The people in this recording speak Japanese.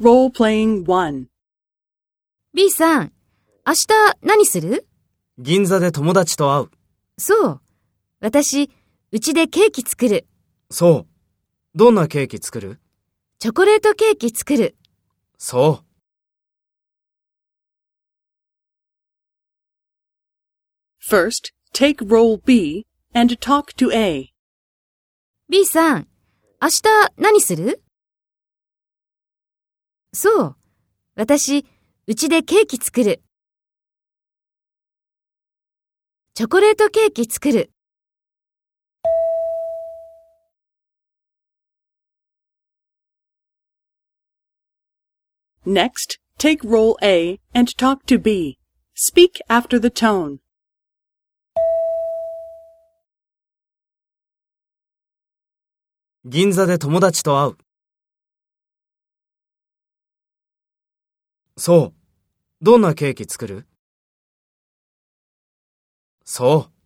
Role-playing 1. B さん、明日何する？銀座で友達と会う。そう。私、うちでケーキ作る。そう。どんなケーキ作る？チョコレートケーキ作る。そう。First, take role B and talk to A. B さん、明日何する？そう。私、うちでケーキ作る。チョコレートケーキ作る。Next, take role A and talk to B. Speak after the tone. 銀座で友達と会う。そう。どんなケーキ作る？そう。